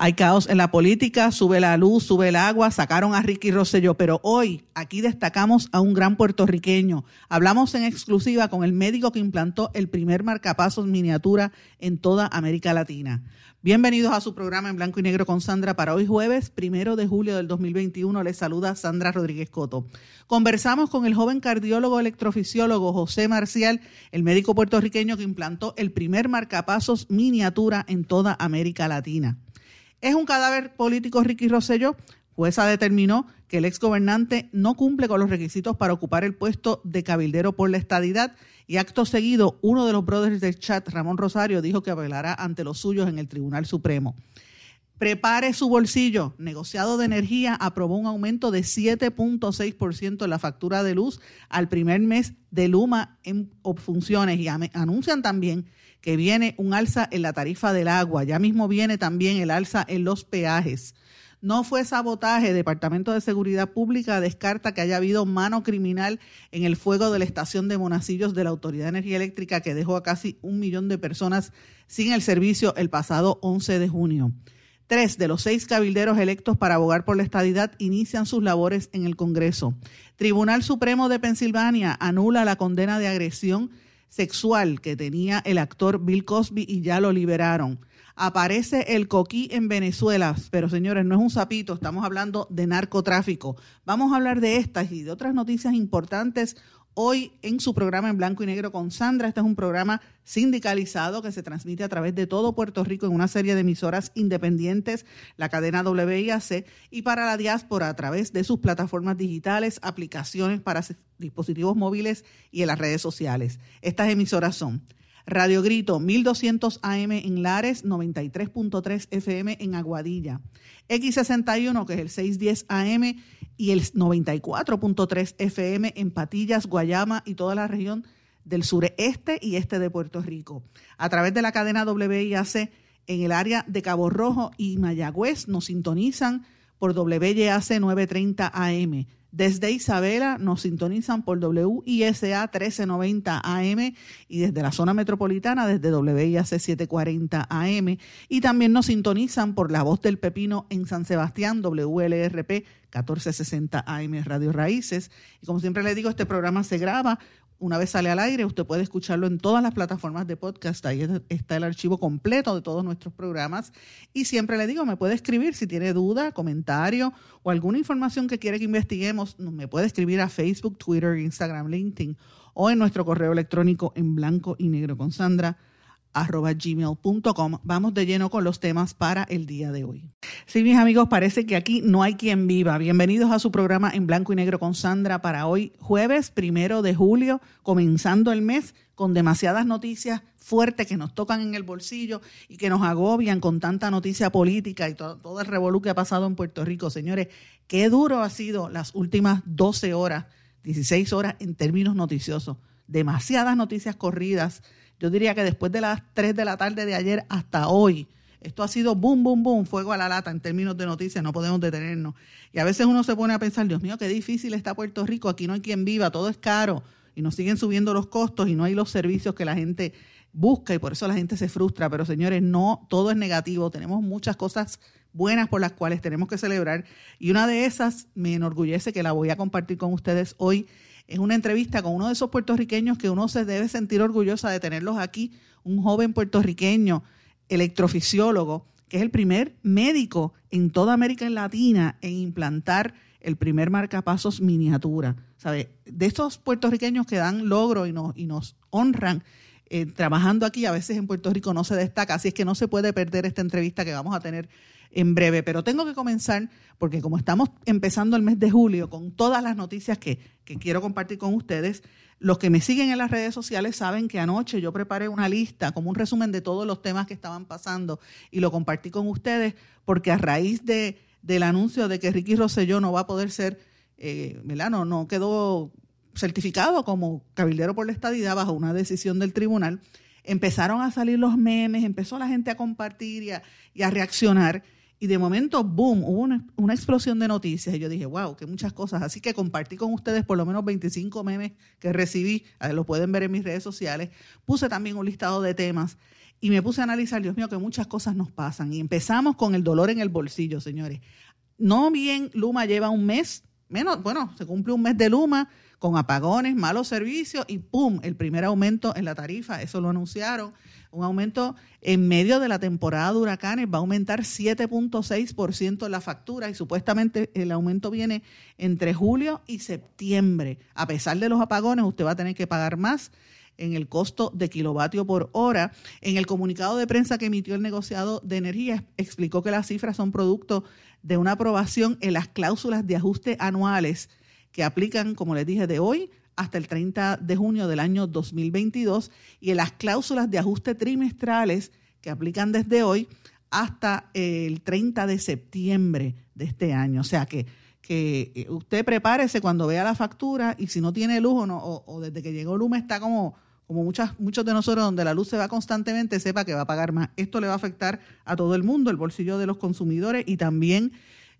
Hay caos en la política, sube la luz, sube el agua, sacaron a Ricky Rosselló, pero hoy aquí destacamos a un gran puertorriqueño. Hablamos en exclusiva con el médico que implantó el primer marcapasos miniatura en toda América Latina. Bienvenidos a su programa en blanco y negro con Sandra para hoy jueves, primero de julio del 2021. Les saluda Sandra Rodríguez Coto. Conversamos con el joven cardiólogo electrofisiólogo José Marcial, el médico puertorriqueño que implantó el primer marcapasos miniatura en toda América Latina. ¿Es un cadáver político Ricky Rosselló? Jueza determinó que el exgobernante no cumple con los requisitos para ocupar el puesto de cabildero por la estadidad y acto seguido uno de los brothers del chat, Ramón Rosario, dijo que apelará ante los suyos en el Tribunal Supremo. Prepare su bolsillo. Negociado de energía aprobó un aumento de 7.6% en la factura de luz al primer mes de Luma en funciones y anuncian también que viene un alza en la tarifa del agua, ya mismo viene también el alza en los peajes. No fue sabotaje. Departamento de Seguridad Pública descarta que haya habido mano criminal en el fuego de la estación de Monacillos de la Autoridad de Energía Eléctrica que dejó a casi un millón de personas sin el servicio el pasado 11 de junio. Tres de los seis cabilderos electos para abogar por la estadidad inician sus labores en el Congreso. Tribunal Supremo de Pensilvania anula la condena de agresión sexual que tenía el actor Bill Cosby y ya lo liberaron. Aparece el coquí en Venezuela, pero señores, no es un sapito, estamos hablando de narcotráfico. Vamos a hablar de estas y de otras noticias importantes hoy en su programa en blanco y negro con Sandra. Este es un programa sindicalizado que se transmite a través de todo Puerto Rico en una serie de emisoras independientes, la cadena WIAC, y para la diáspora a través de sus plataformas digitales, aplicaciones para dispositivos móviles y en las redes sociales. Estas emisoras son Radio Grito 1200 AM en Lares, 93.3 FM en Aguadilla. X61, que es el 610 AM, y el 94.3 FM en Patillas, Guayama y toda la región del sureste y este de Puerto Rico. A través de la cadena WIAC en el área de Cabo Rojo y Mayagüez nos sintonizan por WIAC 930 AM. Desde Isabela nos sintonizan por WISA 1390 AM y desde la zona metropolitana desde WIAC 740 AM. Y también nos sintonizan por La Voz del Pepino en San Sebastián, WLRP 1460 AM Radio Raíces. Y como siempre le digo, este programa se graba una vez sale al aire, usted puede escucharlo en todas las plataformas de podcast. Ahí está el archivo completo de todos nuestros programas. Y siempre le digo, me puede escribir si tiene duda, comentario o alguna información que quiere que investiguemos. Me puede escribir a Facebook, Twitter, Instagram, LinkedIn o en nuestro correo electrónico en blanco y negro con Sandra arroba gmail.com. Vamos de lleno con los temas para el día de hoy. Sí, mis amigos, parece que aquí no hay quien viva. Bienvenidos a su programa en blanco y negro con Sandra para hoy, jueves primero de julio, comenzando el mes con demasiadas noticias fuertes que nos tocan en el bolsillo y que nos agobian con tanta noticia política y todo, todo el revolú que ha pasado en Puerto Rico. Señores, qué duro ha sido las últimas 12 horas, 16 horas en términos noticiosos. Demasiadas noticias corridas yo diría que después de las 3 de la tarde de ayer hasta hoy, esto ha sido boom, boom, boom, fuego a la lata en términos de noticias, no podemos detenernos. Y a veces uno se pone a pensar, Dios mío, qué difícil está Puerto Rico, aquí no hay quien viva, todo es caro y nos siguen subiendo los costos y no hay los servicios que la gente busca y por eso la gente se frustra. Pero señores, no todo es negativo, tenemos muchas cosas buenas por las cuales tenemos que celebrar y una de esas me enorgullece que la voy a compartir con ustedes hoy es una entrevista con uno de esos puertorriqueños que uno se debe sentir orgullosa de tenerlos aquí, un joven puertorriqueño, electrofisiólogo, que es el primer médico en toda América Latina en implantar el primer marcapasos miniatura. ¿Sabe? De estos puertorriqueños que dan logro y nos, y nos honran eh, trabajando aquí, a veces en Puerto Rico no se destaca, así es que no se puede perder esta entrevista que vamos a tener en breve. Pero tengo que comenzar, porque como estamos empezando el mes de julio con todas las noticias que, que quiero compartir con ustedes, los que me siguen en las redes sociales saben que anoche yo preparé una lista como un resumen de todos los temas que estaban pasando y lo compartí con ustedes porque a raíz de, del anuncio de que Ricky Rosselló no va a poder ser, eh, No, no quedó certificado como cabildero por la estadidad bajo una decisión del tribunal, empezaron a salir los memes, empezó la gente a compartir y a reaccionar y de momento, boom, hubo una, explosión de noticias y yo dije, wow, que muchas cosas. Así que compartí con ustedes por lo menos 25 memes que recibí, lo pueden ver en mis redes sociales. Puse también un listado de temas y me puse a analizar, Dios mío, que muchas cosas nos pasan. Y empezamos con el dolor en el bolsillo, señores. No bien Luma lleva un mes, menos, bueno, se cumple un mes de Luma con apagones, malos servicios y ¡pum! El primer aumento en la tarifa, eso lo anunciaron un aumento en medio de la temporada de huracanes, va a aumentar 7.6% la factura y supuestamente el aumento viene entre julio y septiembre. A pesar de los apagones, usted va a tener que pagar más en el costo de kilovatio por hora. En el comunicado de prensa que emitió el negociado de energía, explicó que las cifras son producto de una aprobación en las cláusulas de ajuste anuales que aplican, como les dije, de hoy hasta el 30 de junio del año 2022 y en las cláusulas de ajuste trimestrales que aplican desde hoy hasta el 30 de septiembre de este año. O sea que, que eh, usted prepárese cuando vea la factura y si no tiene luz o, no, o, desde que llegó Luma está como, como muchas, muchos de nosotros donde la luz se va constantemente, sepa que va a pagar más. Esto le va a afectar a todo el mundo, el bolsillo de los consumidores y también,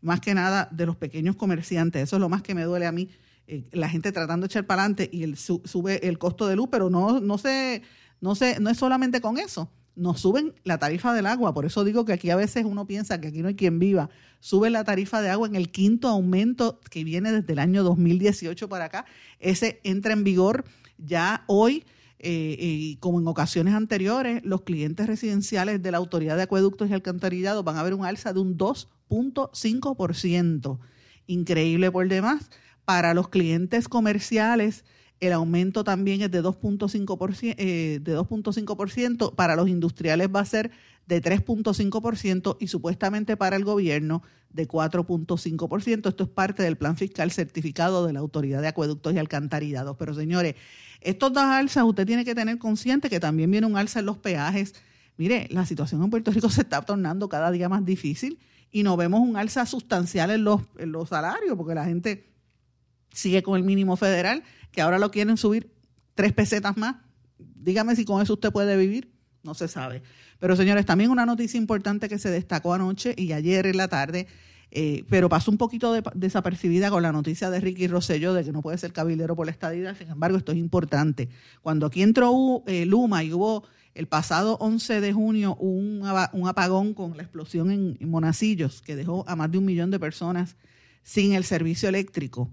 más que nada, de los pequeños comerciantes. Eso es lo más que me duele a mí eh, la gente tratando de echar para adelante y sube el costo de luz, pero no, no, se, no, se, no es solamente con eso. Nos suben la tarifa del agua, por eso digo que aquí a veces uno piensa que aquí no hay quien viva. Sube la tarifa de agua en el quinto aumento que viene desde el año 2018 para acá. Ese entra en vigor ya hoy. Eh, y como en ocasiones anteriores, los clientes residenciales de la Autoridad de Acueductos y Alcantarillados van a ver un alza de un 2.5%. Increíble por demás. Para los clientes comerciales, el aumento también es de 2.5%, eh, de 2.5%, para los industriales va a ser de 3.5% y supuestamente para el gobierno de 4.5%. Esto es parte del plan fiscal certificado de la Autoridad de Acueductos y Alcantarillados. Pero señores, estos dos alzas usted tiene que tener consciente que también viene un alza en los peajes. Mire, la situación en Puerto Rico se está tornando cada día más difícil y no vemos un alza sustancial en los, en los salarios porque la gente sigue con el mínimo federal, que ahora lo quieren subir tres pesetas más. Dígame si con eso usted puede vivir. No se sabe. Pero señores, también una noticia importante que se destacó anoche y ayer en la tarde, eh, pero pasó un poquito desapercibida con la noticia de Ricky Rosselló de que no puede ser cabildero por la estadía. Sin embargo, esto es importante. Cuando aquí entró eh, Luma y hubo el pasado 11 de junio un, apagón con la explosión en Monacillos que dejó a más de un millón de personas sin el servicio eléctrico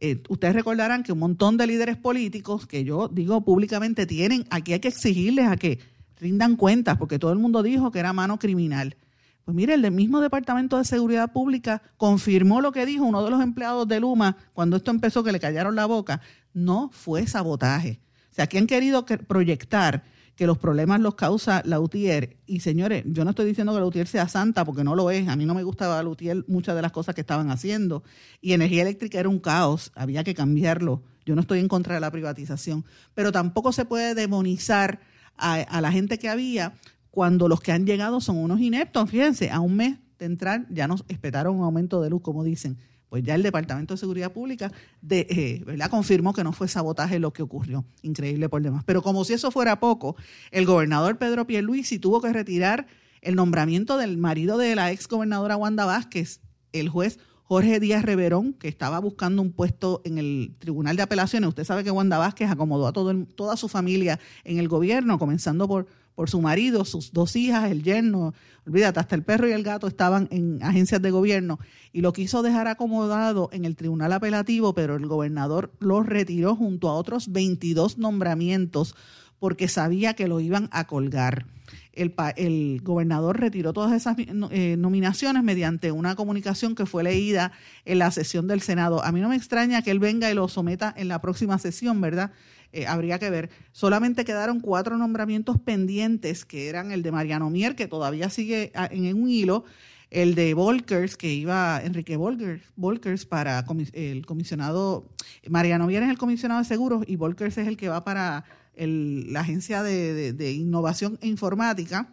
eh, ustedes recordarán que un montón de líderes políticos, que yo digo públicamente, tienen, aquí hay que exigirles a que rindan cuentas, porque todo el mundo dijo que era mano criminal. Pues mire, el mismo Departamento de Seguridad Pública confirmó lo que dijo uno de los empleados de Luma cuando esto empezó, que le callaron la boca. No fue sabotaje. O sea, aquí han querido proyectar que los problemas los causa la UTIER. Y señores, yo no estoy diciendo que la UTIER sea santa, porque no lo es. A mí no me gustaba la UTIER muchas de las cosas que estaban haciendo. Y energía eléctrica era un caos, había que cambiarlo. Yo no estoy en contra de la privatización, pero tampoco se puede demonizar a, a la gente que había cuando los que han llegado son unos ineptos. Fíjense, a un mes de entrar ya nos esperaron un aumento de luz, como dicen pues ya el Departamento de Seguridad Pública eh, ¿verdad? confirmó que no fue sabotaje lo que ocurrió. Increíble por demás. Pero como si eso fuera poco, el gobernador Pedro Pierluisi tuvo que retirar el nombramiento del marido de la ex gobernadora Wanda Vázquez, el juez Jorge Díaz Reverón, que estaba buscando un puesto en el Tribunal de Apelaciones. Usted sabe que Wanda Vázquez acomodó a todo toda su familia en el gobierno, comenzando por por su marido, sus dos hijas, el yerno, olvídate, hasta el perro y el gato estaban en agencias de gobierno y lo quiso dejar acomodado en el tribunal apelativo, pero el gobernador lo retiró junto a otros 22 nombramientos porque sabía que lo iban a colgar. El, el, gobernador retiró todas esas eh, nominaciones mediante una comunicación que fue leída en la sesión del Senado. A mí no me extraña que él venga y lo someta en la próxima sesión, ¿verdad? Eh, habría que ver. Solamente quedaron cuatro nombramientos pendientes, que eran el de Mariano Mier, que todavía sigue ah, en un hilo, el de Volkers, que iba Enrique Volkers, Volkers para el comisionado, Mariano Mier es el comisionado de seguros y Volkers es el que va para la Agencia de, Innovación e Informática,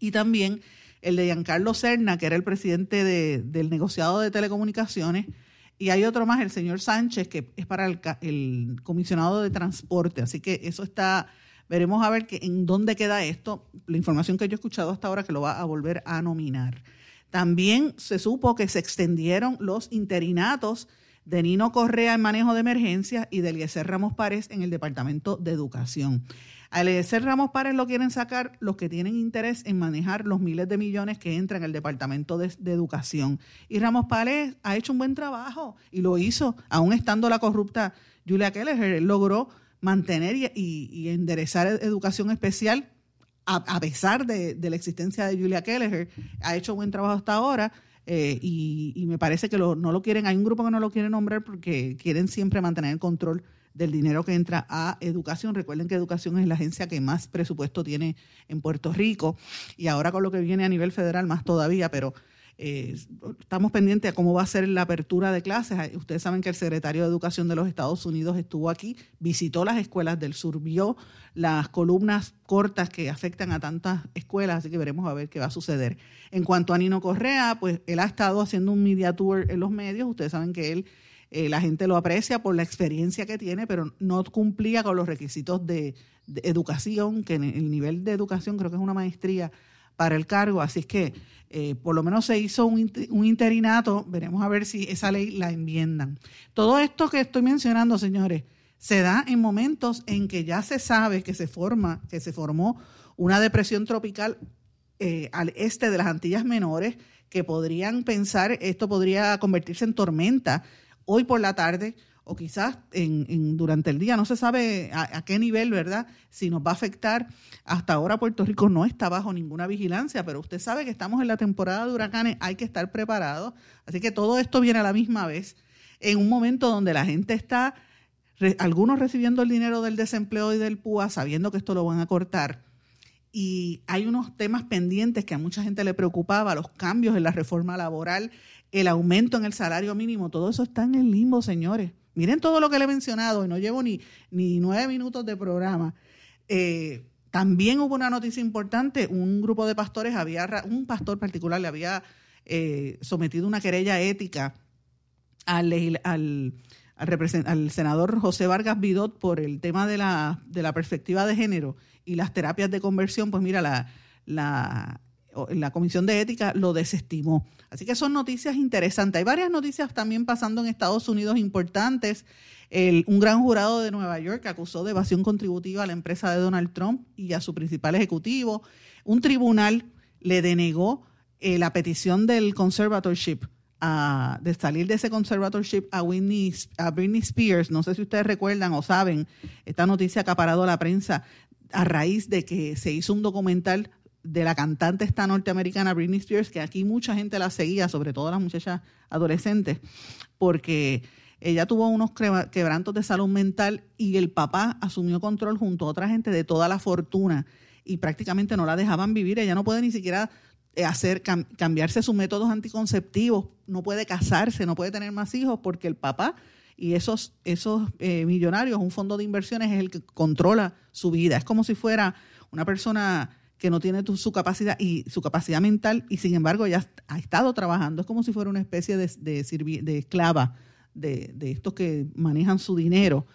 y también el de Giancarlo Serna, que era el presidente del negociado de telecomunicaciones, y hay otro más, el señor Sánchez, que es para el, comisionado de transporte. Así que eso está, veremos a ver que, en dónde queda esto. La información que yo he escuchado hasta ahora que lo va a volver a nominar. También se supo que se extendieron los interinatos de Nino Correa en manejo de emergencias y de Eliezer Ramos Párez en el Departamento de Educación. A Eliezer Ramos Párez lo quieren sacar los que tienen interés en manejar los miles de millones que entran en el Departamento de, Educación. Y Ramos Párez ha hecho un buen trabajo y lo hizo, aún estando la corrupta Julia Keller, logró mantener y, enderezar educación especial a, pesar de, la existencia de Julia Keller. Ha hecho buen trabajo hasta ahora. Eh, y, me parece que no lo quieren, hay un grupo que no lo quiere nombrar porque quieren siempre mantener el control del dinero que entra a educación. Recuerden que educación es la agencia que más presupuesto tiene en Puerto Rico y ahora con lo que viene a nivel federal más todavía, pero eh, estamos pendientes a cómo va a ser la apertura de clases. Ustedes saben que el secretario de Educación de los Estados Unidos estuvo aquí, visitó las escuelas del sur, vio las columnas cortas que afectan a tantas escuelas, así que veremos a ver qué va a suceder. En cuanto a Nino Correa, pues él ha estado haciendo un media tour en los medios. Ustedes saben que él eh, la gente lo aprecia por la experiencia que tiene, pero no cumplía con los requisitos de, educación, que en el nivel de educación creo que es una maestría para el cargo, así es que eh, por lo menos se hizo un, interinato, veremos a ver si esa ley la enmiendan. Todo esto que estoy mencionando, señores, se da en momentos en que ya se sabe que se forma, que se formó una depresión tropical eh, al este de las Antillas Menores, que podrían pensar esto podría convertirse en tormenta hoy por la tarde o quizás en, durante el día, no se sabe a, qué nivel, ¿verdad? Si nos va a afectar. Hasta ahora Puerto Rico no está bajo ninguna vigilancia, pero usted sabe que estamos en la temporada de huracanes, hay que estar preparados. Así que todo esto viene a la misma vez, en un momento donde la gente está, algunos recibiendo el dinero del desempleo y del PUA, sabiendo que esto lo van a cortar. Y hay unos temas pendientes que a mucha gente le preocupaba, los cambios en la reforma laboral, el aumento en el salario mínimo, todo eso está en el limbo, señores. Miren todo lo que le he mencionado y no llevo ni, ni nueve minutos de programa. Eh, también hubo una noticia importante, un grupo de pastores había, un pastor particular le había eh, sometido una querella ética al, al, al, senador José Vargas Vidot por el tema de la, de la perspectiva de género y las terapias de conversión, pues mira, la, la, la Comisión de Ética lo desestimó. Así que son noticias interesantes. Hay varias noticias también pasando en Estados Unidos importantes. un gran jurado de Nueva York acusó de evasión contributiva a la empresa de Donald Trump y a su principal ejecutivo. Un tribunal le denegó eh, la petición del conservatorship de salir de ese conservatorship a, Whitney, a Britney Spears. No sé si ustedes recuerdan o saben esta noticia que ha parado la prensa a raíz de que se hizo un documental de la cantante esta norteamericana Britney Spears, que aquí mucha gente la seguía, sobre todo las muchachas adolescentes, porque ella tuvo unos quebrantos de salud mental y el papá asumió control junto a otra gente de toda la fortuna y prácticamente no la dejaban vivir. Ella no puede ni siquiera eh, hacer cambiarse sus métodos anticonceptivos, no puede casarse, no puede tener más hijos porque el papá y esos, esos eh, millonarios, un fondo de inversiones es el que controla su vida. Es como si fuera una persona que no tiene su capacidad y su capacidad mental y sin embargo ya ha estado trabajando. Es como si fuera una especie de, esclava de, estos que manejan su dinero.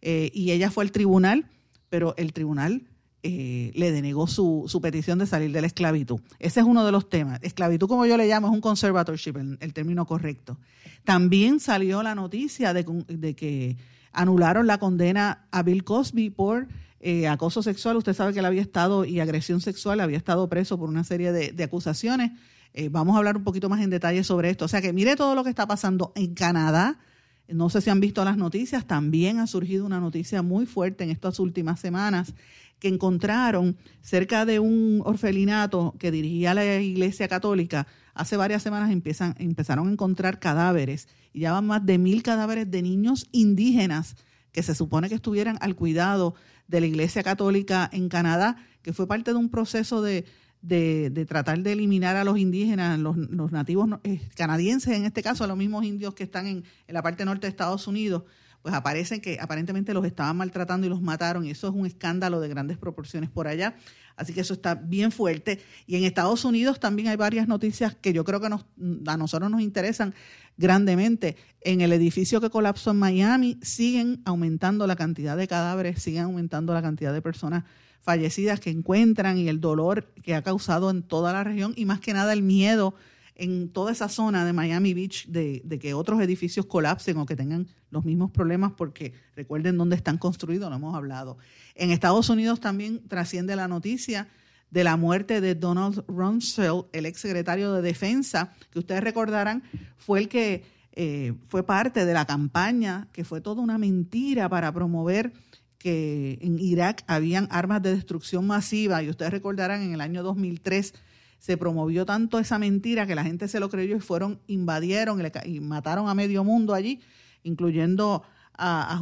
Eh, y ella fue al tribunal, pero el tribunal eh, le denegó su, petición de salir de la esclavitud. Ese es uno de los temas. Esclavitud, como yo le llamo, es un conservatorship, el, el término correcto. También salió la noticia de que anularon la condena a Bill Cosby por eh, acoso sexual. Usted sabe que él había estado, y agresión sexual, había estado preso por una serie de, acusaciones. Eh, vamos a hablar un poquito más en detalle sobre esto. O sea que mire todo lo que está pasando en Canadá. No sé si han visto las noticias, también ha surgido una noticia muy fuerte en estas últimas semanas que encontraron cerca de un orfelinato que dirigía la Iglesia Católica. Hace varias semanas empiezan, empezaron a encontrar cadáveres y ya van más de mil cadáveres de niños indígenas que se supone que estuvieran al cuidado de la Iglesia Católica en Canadá, que fue parte de un proceso de, de, tratar de eliminar a los indígenas, los, nativos eh, canadienses, en este caso a los mismos indios que están en, en la parte norte de Estados Unidos, pues aparecen que aparentemente los estaban maltratando y los mataron, y eso es un escándalo de grandes proporciones por allá. Así que eso está bien fuerte. Y en Estados Unidos también hay varias noticias que yo creo que nos, a nosotros nos interesan grandemente. En el edificio que colapsó en Miami siguen aumentando la cantidad de cadáveres, siguen aumentando la cantidad de personas fallecidas que encuentran y el dolor que ha causado en toda la región y más que nada el miedo en toda esa zona de Miami Beach de, que otros edificios colapsen o que tengan los mismos problemas porque recuerden dónde están construidos, lo hemos hablado. En Estados Unidos también trasciende la noticia de la muerte de Donald Rumsfeld, el ex secretario de Defensa, que ustedes recordarán fue el que eh, fue parte de la campaña, que fue toda una mentira para promover que en Irak habían armas de destrucción masiva, y ustedes recordarán en el año 2003 se promovió tanto esa mentira que la gente se lo creyó y fueron, invadieron y, mataron a medio mundo allí, incluyendo a,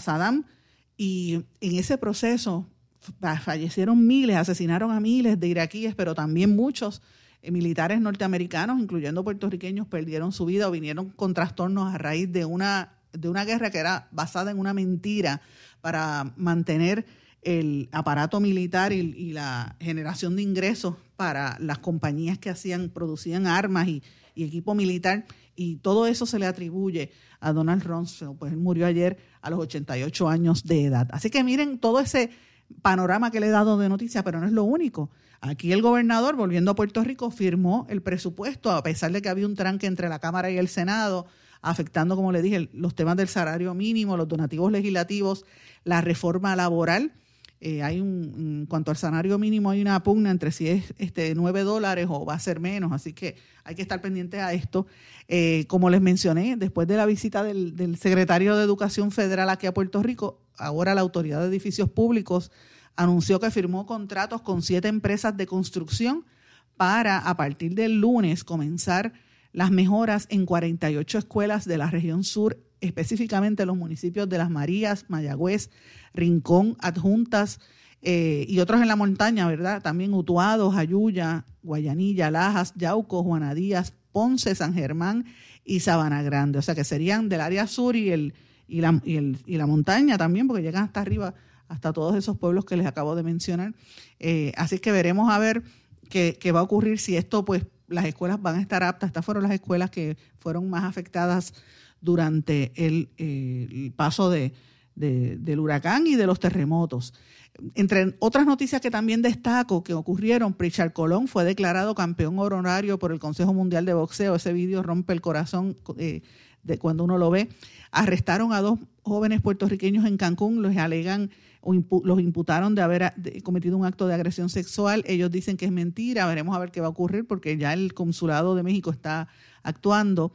Saddam. Y en ese proceso fallecieron miles, asesinaron a miles de iraquíes, pero también muchos eh, militares norteamericanos, incluyendo puertorriqueños, perdieron su vida o vinieron con trastornos a raíz de una, de una guerra que era basada en una mentira para mantener el aparato militar y, la generación de ingresos para las compañías que hacían, producían armas y, equipo militar, y todo eso se le atribuye a Donald Rumsfeld, pues él murió ayer a los 88 años de edad. Así que miren todo ese panorama que le he dado de noticias, pero no es lo único. Aquí el gobernador, volviendo a Puerto Rico, firmó el presupuesto, a pesar de que había un tranque entre la Cámara y el Senado, afectando, como le dije, los temas del salario mínimo, los donativos legislativos, la reforma laboral eh, hay un, en cuanto al salario mínimo, hay una pugna entre si es este, 9 dólares o va a ser menos, así que hay que estar pendiente a esto. Eh, como les mencioné, después de la visita del, secretario de Educación Federal aquí a Puerto Rico, ahora la Autoridad de Edificios Públicos anunció que firmó contratos con siete empresas de construcción para, a partir del lunes, comenzar las mejoras en 48 escuelas de la región sur específicamente los municipios de Las Marías, Mayagüez, Rincón, Adjuntas eh, y otros en la montaña, ¿verdad? También Utuado, Jayuya, Guayanilla, Lajas, Yauco, Juana Díaz, Ponce, San Germán y Sabana Grande. O sea que serían del área sur y, el, y, la, y, el, y la montaña también, porque llegan hasta arriba, hasta todos esos pueblos que les acabo de mencionar. Eh, así que veremos a ver qué, qué va a ocurrir si esto, pues, las escuelas van a estar aptas. Estas fueron las escuelas que fueron más afectadas durante el, eh, paso de, del huracán y de los terremotos. Entre otras noticias que también destaco que ocurrieron, Pritchard Colón fue declarado campeón honorario por el Consejo Mundial de Boxeo. Ese vídeo rompe el corazón eh, de cuando uno lo ve. Arrestaron a dos jóvenes puertorriqueños en Cancún, los alegan o los imputaron de haber cometido un acto de agresión sexual. Ellos dicen que es mentira. Veremos a ver qué va a ocurrir porque ya el consulado de México está actuando.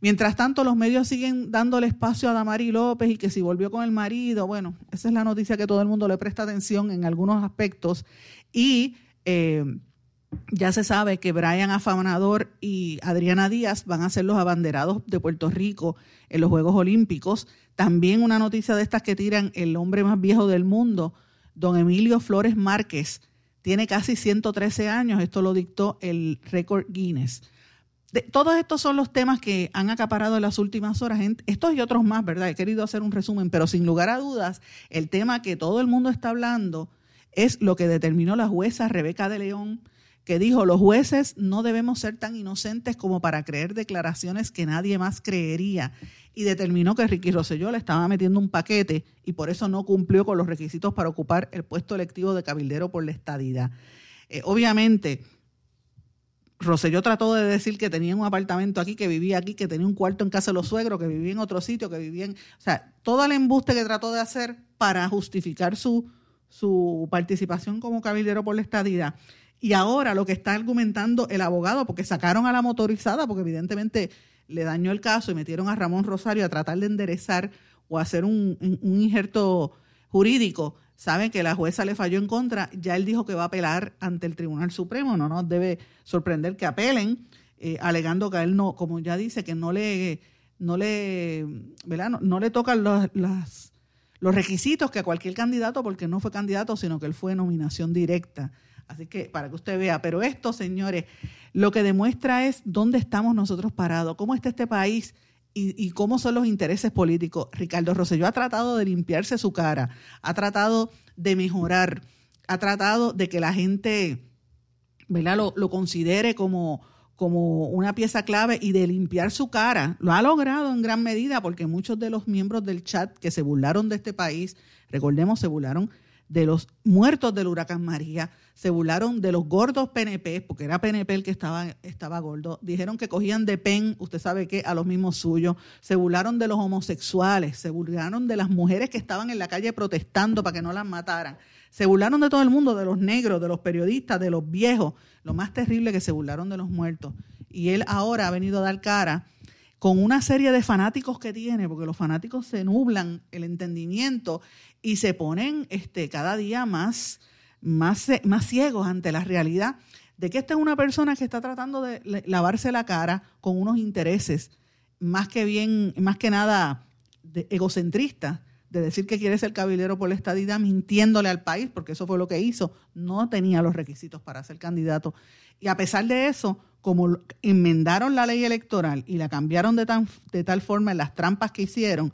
Mientras tanto, los medios siguen dándole espacio a Damari López y que si volvió con el marido, bueno, esa es la noticia que todo el mundo le presta atención en algunos aspectos. Y eh, ya se sabe que Brian Afamanador y Adriana Díaz van a ser los abanderados de Puerto Rico en los Juegos Olímpicos. También una noticia de estas que tiran el hombre más viejo del mundo, don Emilio Flores Márquez, tiene casi 113 años, esto lo dictó el récord Guinness todos estos son los temas que han acaparado en las últimas horas, estos y otros más, ¿verdad? He querido hacer un resumen, pero sin lugar a dudas, el tema que todo el mundo está hablando es lo que determinó la jueza Rebeca de León, que dijo, los jueces no debemos ser tan inocentes como para creer declaraciones que nadie más creería. Y determinó que Ricky Rosselló le estaba metiendo un paquete y por eso no cumplió con los requisitos para ocupar el puesto electivo de cabildero por la estadidad. Eh, obviamente, Roselló trató de decir que tenía un apartamento aquí, que vivía aquí, que tenía un cuarto en casa de los suegros, que vivía en otro sitio, que vivía en... O sea, todo el embuste que trató de hacer para justificar su, su participación como cabildero por la estadidad. Y ahora lo que está argumentando el abogado, porque sacaron a la motorizada, porque evidentemente le dañó el caso y metieron a Ramón Rosario a tratar de enderezar o hacer un, un injerto jurídico saben que la jueza le falló en contra, ya él dijo que va a apelar ante el Tribunal Supremo, no nos debe sorprender que apelen, eh, alegando que a él no, como ya dice, que no le, no le, ¿verdad? No, le tocan los, los requisitos que cualquier candidato, porque no fue candidato, sino que él fue nominación directa. Así que para que usted vea, pero esto, señores, lo que demuestra es dónde estamos nosotros parados, cómo está este país y, cómo son los intereses políticos. Ricardo Rosselló ha tratado de limpiarse su cara, ha tratado de mejorar, ha tratado de que la gente ¿verdad? Lo, lo considere como, como una pieza clave y de limpiar su cara. Lo ha logrado en gran medida porque muchos de los miembros del chat que se burlaron de este país, recordemos, se burlaron de los muertos del huracán María, se burlaron de los gordos PNP, porque era PNP el que estaba, estaba gordo, dijeron que cogían de pen, usted sabe qué, a los mismos suyos, se burlaron de los homosexuales, se burlaron de las mujeres que estaban en la calle protestando para que no las mataran, se burlaron de todo el mundo, de los negros, de los periodistas, de los viejos, lo más terrible que se burlaron de los muertos. Y él ahora ha venido a dar cara con una serie de fanáticos que tiene, porque los fanáticos se nublan el entendimiento y se ponen este, cada día más, más, más ciegos ante la realidad de que esta es una persona que está tratando de lavarse la cara con unos intereses más que bien, más que nada egocentristas, de decir que quiere ser cabildero por la estadidad, mintiéndole al país, porque eso fue lo que hizo, no tenía los requisitos para ser candidato. Y a pesar de eso, como enmendaron la ley electoral y la cambiaron de, tan, de tal forma en las trampas que hicieron,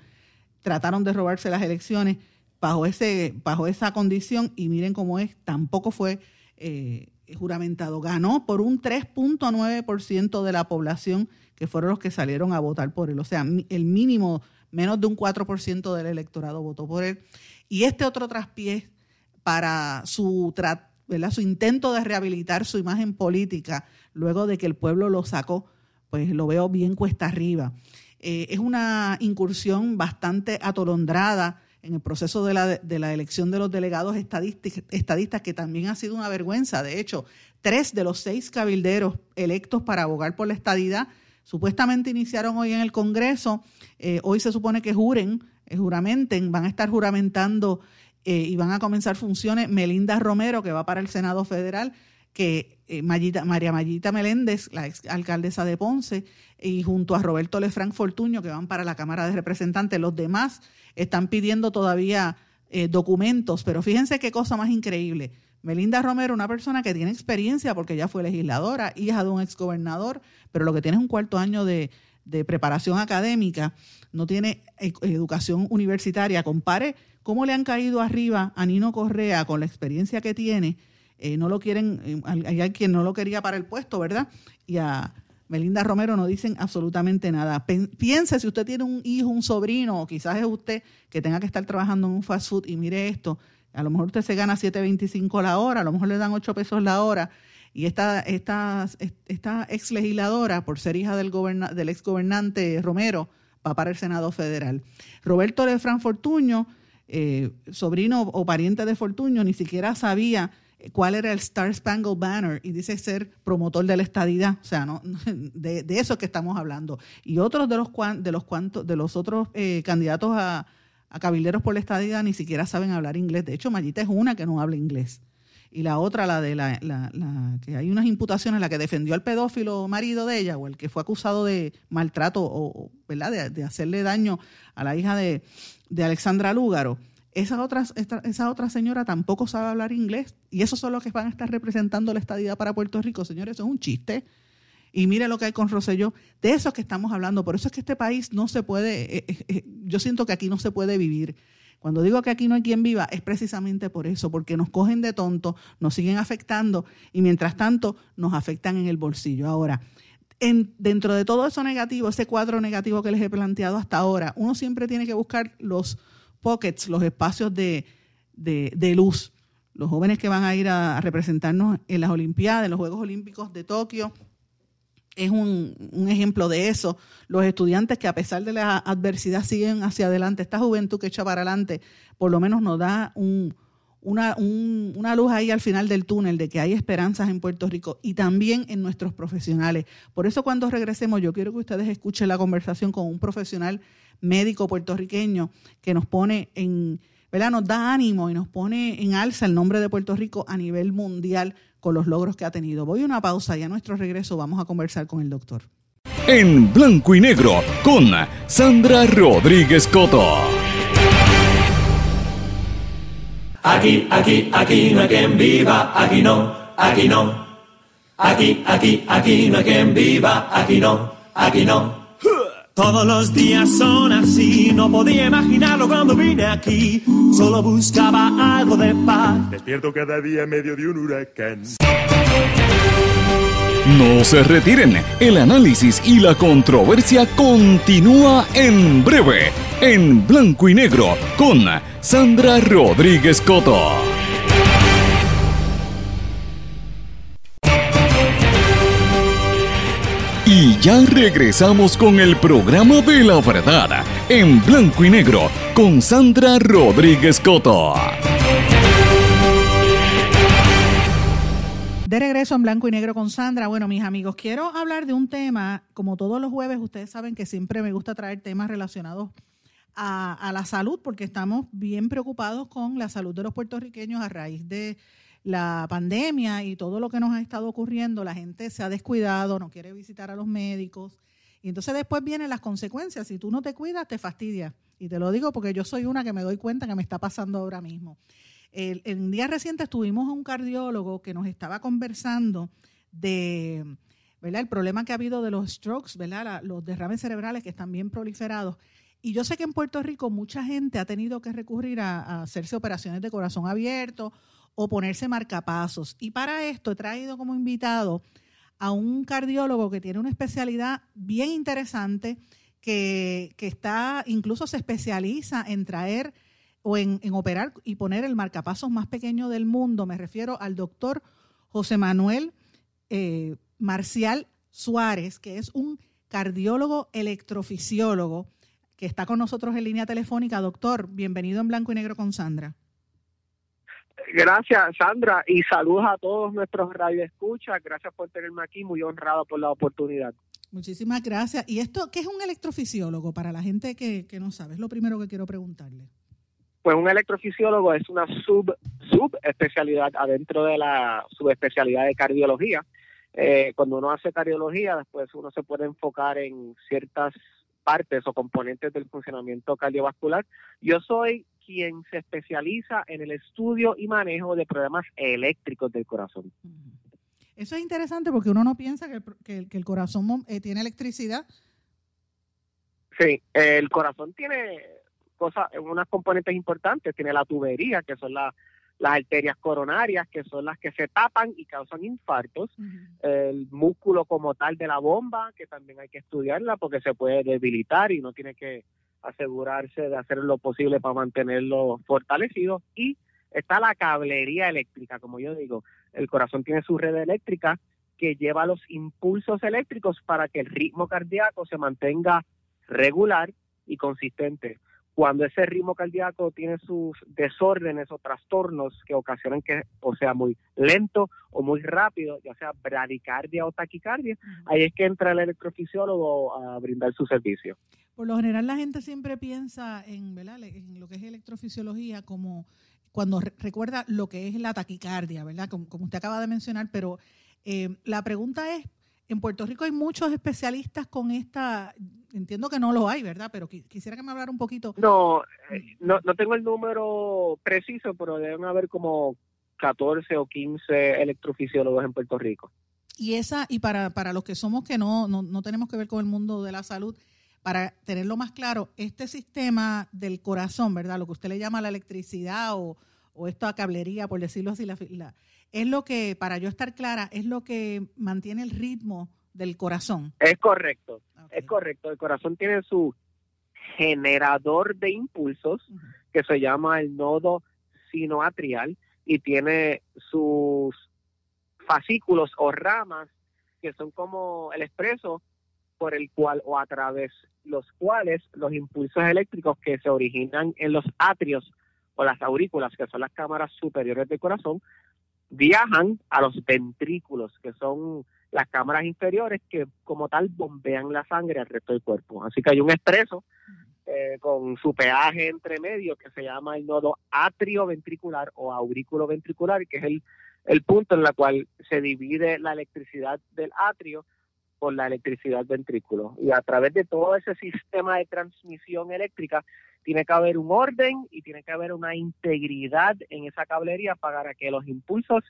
trataron de robarse las elecciones bajo, ese, bajo esa condición y miren cómo es, tampoco fue eh, juramentado. Ganó por un 3.9% de la población que fueron los que salieron a votar por él. O sea, el mínimo, menos de un 4% del electorado votó por él. Y este otro traspié para su trato su intento de rehabilitar su imagen política luego de que el pueblo lo sacó, pues lo veo bien cuesta arriba. Eh, es una incursión bastante atolondrada en el proceso de la, de la elección de los delegados estadistas, que también ha sido una vergüenza. De hecho, tres de los seis cabilderos electos para abogar por la estadidad supuestamente iniciaron hoy en el Congreso. Eh, hoy se supone que juren, eh, juramenten, van a estar juramentando eh, y van a comenzar funciones Melinda Romero, que va para el Senado Federal, que María Mayita Meléndez, la ex alcaldesa de Ponce, y junto a Roberto Lefranc Fortuño, que van para la Cámara de Representantes. Los demás están pidiendo todavía eh, documentos, pero fíjense qué cosa más increíble. Melinda Romero, una persona que tiene experiencia porque ya fue legisladora, hija de un exgobernador, pero lo que tiene es un cuarto año de, de preparación académica, no tiene educación universitaria. Compare cómo le han caído arriba a Nino Correa con la experiencia que tiene. Eh, no lo quieren, eh, hay quien no lo quería para el puesto, ¿verdad? Y a Melinda Romero no dicen absolutamente nada. Piense si usted tiene un hijo, un sobrino, o quizás es usted que tenga que estar trabajando en un fast food y mire esto, a lo mejor usted se gana 7.25 la hora, a lo mejor le dan 8 pesos la hora. Y esta, esta, esta ex legisladora, por ser hija del, del ex gobernante Romero, va para el Senado Federal. Roberto de Fortuño eh, sobrino o pariente de Fortuño, ni siquiera sabía cuál era el Star Spangled Banner y dice ser promotor de la estadidad, o sea, no, de, eso es que estamos hablando. Y otros de los de los cuantos, de los otros eh, candidatos a, a, cabilderos por la estadidad ni siquiera saben hablar inglés. De hecho, Mayita es una que no habla inglés. Y la otra, la de la, la, que hay unas imputaciones, la que defendió al pedófilo marido de ella, o el que fue acusado de maltrato o, ¿verdad? de hacerle daño a la hija de, de Alexandra Lúgaro, esa otra, esa otra señora tampoco sabe hablar inglés y esos son los que van a estar representando la estadía para Puerto Rico. Señores, eso es un chiste. Y mire lo que hay con Rosselló. De eso es que estamos hablando. Por eso es que este país no se puede, eh, eh, eh, yo siento que aquí no se puede vivir. Cuando digo que aquí no hay quien viva, es precisamente por eso, porque nos cogen de tonto, nos siguen afectando y mientras tanto nos afectan en el bolsillo. Ahora, dentro de todo eso negativo, ese cuadro negativo que les he planteado hasta ahora, uno siempre tiene que buscar los pockets, los espacios de, luz. Los jóvenes que van a ir a, representarnos en las Olimpiadas, en los Juegos Olímpicos de Tokio, es un, un, ejemplo de eso. Los estudiantes que a pesar de la adversidad siguen hacia adelante, esta juventud que echa para adelante, por lo menos nos da un, una, una, luz ahí al final del túnel de que hay esperanzas en Puerto Rico y también en nuestros profesionales. Por eso cuando regresemos yo quiero que ustedes escuchen la conversación con un profesional médico puertorriqueño que nos pone en, ¿verdad? Nos da ánimo y nos pone en alza el nombre de Puerto Rico a nivel mundial con los logros que ha tenido. Voy a una pausa y a nuestro regreso vamos a conversar con el doctor. En blanco y negro con Sandra Rodríguez Coto. Aquí, aquí, aquí no hay quien viva, aquí no, aquí no. Aquí, aquí, aquí no hay quien viva, aquí no, aquí no. Todos los días son así, no podía imaginarlo cuando vine aquí. Solo buscaba algo de paz. Despierto cada día en medio de un huracán. No se retiren, el análisis y la controversia continúa en breve, en blanco y negro, con Sandra Rodríguez Coto. Y ya regresamos con el programa de la verdad, en blanco y negro, con Sandra Rodríguez Coto. De regreso en blanco y negro con Sandra. Bueno, mis amigos, quiero hablar de un tema, como todos los jueves, ustedes saben que siempre me gusta traer temas relacionados a, la salud, porque estamos bien preocupados con la salud de los puertorriqueños a raíz de la pandemia y todo lo que nos ha estado ocurriendo. La gente se ha descuidado, no quiere visitar a los médicos. Y entonces después vienen las consecuencias. Si tú no te cuidas, te fastidia. Y te lo digo porque yo soy una que me doy cuenta que me está pasando ahora mismo. El, en días recientes tuvimos a un cardiólogo que nos estaba conversando de ¿verdad? el problema que ha habido de los strokes, ¿verdad? los derrames cerebrales que están bien proliferados. Y yo sé que en Puerto Rico mucha gente ha tenido que recurrir a, hacerse operaciones de corazón abierto o ponerse marcapasos. Y para esto he traído como invitado a un cardiólogo que tiene una especialidad bien interesante, que, que está, incluso se especializa en traer o en, operar y poner el marcapasos más pequeño del mundo. Me refiero al doctor José Manuel eh, Marcial Suárez, que es un cardiólogo electrofisiólogo que está con nosotros en línea telefónica. Doctor, bienvenido en Blanco y Negro con Sandra. Gracias, Sandra, y saludos a todos nuestros radioescuchas. Gracias por tenerme aquí, muy honrado por la oportunidad. Muchísimas gracias. ¿Y esto qué es un electrofisiólogo para la gente que, que no sabe? Es lo primero que quiero preguntarle. Pues un electrofisiólogo es una sub subespecialidad adentro de la subespecialidad de cardiología. Eh, cuando uno hace cardiología, después uno se puede enfocar en ciertas partes o componentes del funcionamiento cardiovascular. Yo soy quien se especializa en el estudio y manejo de problemas eléctricos del corazón. Eso es interesante porque uno no piensa que el, que el corazón eh, tiene electricidad. Sí, el corazón tiene cosas, unas componentes importantes. Tiene la tubería, que son las arterias coronarias, que son las que se tapan y causan infartos. El músculo como tal de la bomba, que también hay que estudiarla porque se puede debilitar y no tiene que asegurarse de hacer lo posible para mantenerlo fortalecido. Y está la cablería eléctrica, como yo digo. El corazón tiene su red eléctrica que lleva los impulsos eléctricos para que el ritmo cardíaco se mantenga regular y consistente cuando ese ritmo cardíaco tiene sus desórdenes o trastornos que ocasionan que o sea muy lento o muy rápido, ya sea bradicardia o taquicardia, ahí es que entra el electrofisiólogo a brindar su servicio. Por lo general la gente siempre piensa en, en lo que es electrofisiología como cuando recuerda lo que es la taquicardia, ¿verdad? Como, usted acaba de mencionar, pero eh, la pregunta es, en Puerto Rico hay muchos especialistas con esta, entiendo que no lo hay, ¿verdad? Pero quisiera que me hablara un poquito. No, eh, no, no tengo el número preciso, pero deben haber como 14 o 15 electrofisiólogos en Puerto Rico. Y esa y para, para los que somos que no, no, no tenemos que ver con el mundo de la salud, para tenerlo más claro, este sistema del corazón, ¿verdad? Lo que usted le llama la electricidad o, o esta cablería, por decirlo así, la, la, es lo que, para yo estar clara, es lo que mantiene el ritmo del corazón. Es correcto, es correcto. El corazón tiene su generador de impulsos que se llama el nodo sinoatrial y tiene sus fascículos o ramas que son como el expreso por el cual o a través los cuales los impulsos eléctricos que se originan en los atrios o las aurículas, que son las cámaras superiores del corazón, viajan a los ventrículos, que son las cámaras inferiores que como tal bombean la sangre al resto del cuerpo. Así que hay un expreso eh, con su peaje entre medio que se llama el nodo atrioventricular o aurículo ventricular, que es el, el punto en el cual se divide la electricidad del atrio por la electricidad ventrículo. Y a través de todo ese sistema de transmisión eléctrica tiene que haber un orden y tiene que haber una integridad en esa cablería para que los impulsos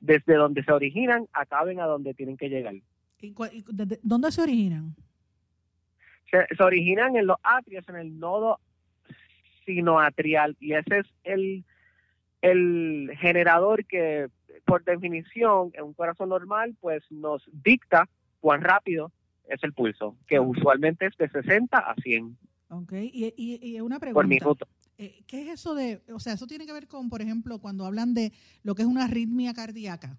desde donde se originan acaben a donde tienen que llegar. ¿Y ¿Dónde se originan? Se, se, originan en los atrios, en el nodo sinoatrial, y ese es el, el generador que, por definición, en un corazón normal, pues nos dicta cuán rápido es el pulso, que usualmente es de 60 a 100. Ok, y, y, una pregunta. Por minuto. Eh, ¿Qué es eso de, o sea, eso tiene que ver con, por ejemplo, cuando hablan de lo que es una arritmia cardíaca?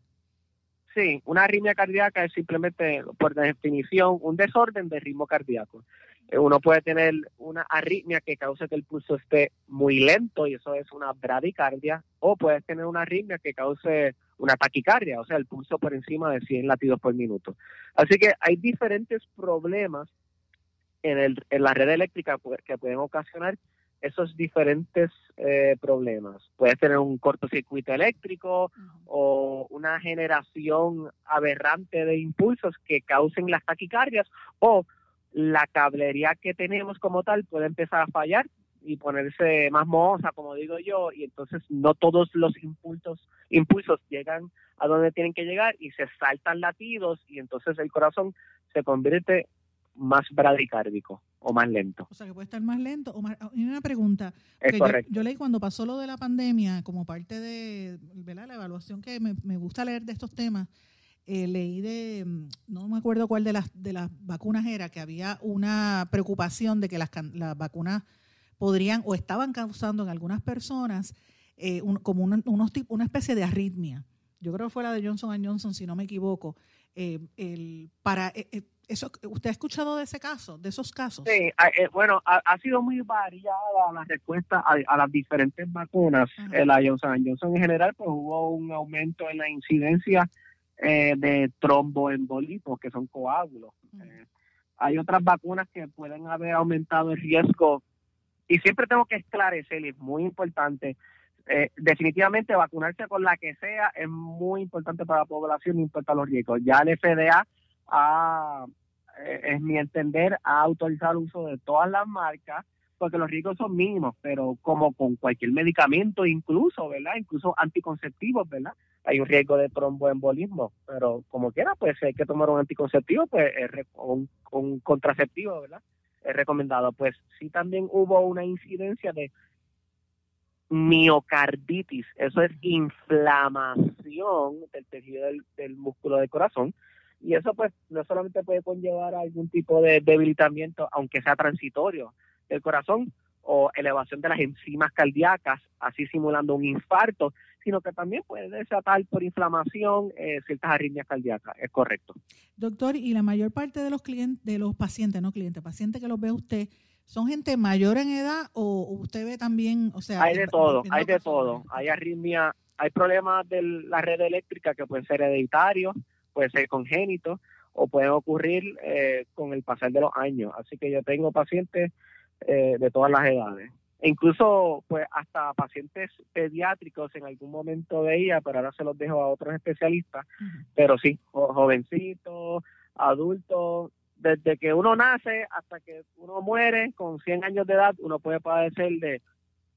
Sí, una arritmia cardíaca es simplemente, por definición, un desorden de ritmo cardíaco. Eh, uno puede tener una arritmia que cause que el pulso esté muy lento y eso es una bradicardia, o puedes tener una arritmia que cause una taquicardia, o sea, el pulso por encima de 100 latidos por minuto. Así que hay diferentes problemas en, el, en la red eléctrica que pueden ocasionar esos diferentes eh, problemas. Puedes tener un cortocircuito eléctrico o una generación aberrante de impulsos que causen las taquicardias o la cablería que tenemos como tal puede empezar a fallar y ponerse más mohosa, como digo yo, y entonces no todos los impulsos, impulsos llegan a donde tienen que llegar y se saltan latidos y entonces el corazón se convierte más bradicárdico o más lento. O sea, que puede estar más lento o más... Y una pregunta. Es Yo, leí cuando pasó lo de la pandemia, como parte de ¿verdad? la evaluación que me, me gusta leer de estos temas, eh, leí de, mm, no me acuerdo cuál de las, de las vacunas era, que había una preocupación de que las, las vacunas podrían o estaban causando en algunas personas eh, como unos una especie de arritmia. Yo creo que fue la de Johnson Johnson, si no me equivoco. Eh, el, para eso, ¿Usted ha escuchado de ese caso, de esos casos? Sí, bueno, ha, sido muy variada la respuesta a, las diferentes vacunas. La Johnson Johnson en general, pues hubo un aumento en la incidencia eh, de tromboembolismos, que son coágulos. Eh, hay otras vacunas que pueden haber aumentado el riesgo y siempre tengo que esclarecer, y es muy importante, eh, definitivamente vacunarse con la que sea es muy importante para la población, no importa los riesgos. Ya el FDA ha, es mi entender, ha autorizado el uso de todas las marcas porque los riesgos son mínimos, pero como con cualquier medicamento, incluso, ¿verdad? Incluso anticonceptivos, ¿verdad? hay un riesgo de tromboembolismo, pero como quiera, pues hay que tomar un anticonceptivo, pues un, un contraceptivo, ¿verdad? Recomendado. Pues sí también hubo una incidencia de miocarditis, eso es inflamación del tejido del, músculo del corazón, y eso pues no solamente puede conllevar algún tipo de debilitamiento, aunque sea transitorio del corazón, o elevación de las enzimas cardíacas, así simulando un infarto, sino que también puede desatar por inflamación eh, ciertas arritmias cardíacas. Es correcto. Doctor, y la mayor parte de los clientes, de los pacientes, no clientes, pacientes que los ve usted, ¿son gente mayor en edad o usted ve también, o sea... Hay de todo, hay de todo. Hay arritmia, hay problemas de la red eléctrica que pueden ser hereditarios, pueden ser congénitos o pueden ocurrir eh, con el pasar de los años. Así que yo tengo pacientes eh, de todas las edades incluso pues hasta pacientes pediátricos en algún momento veía, pero ahora se los dejo a otros especialistas, pero sí, jovencitos, adultos, desde que uno nace hasta que uno muere con 100 años de edad, uno puede padecer de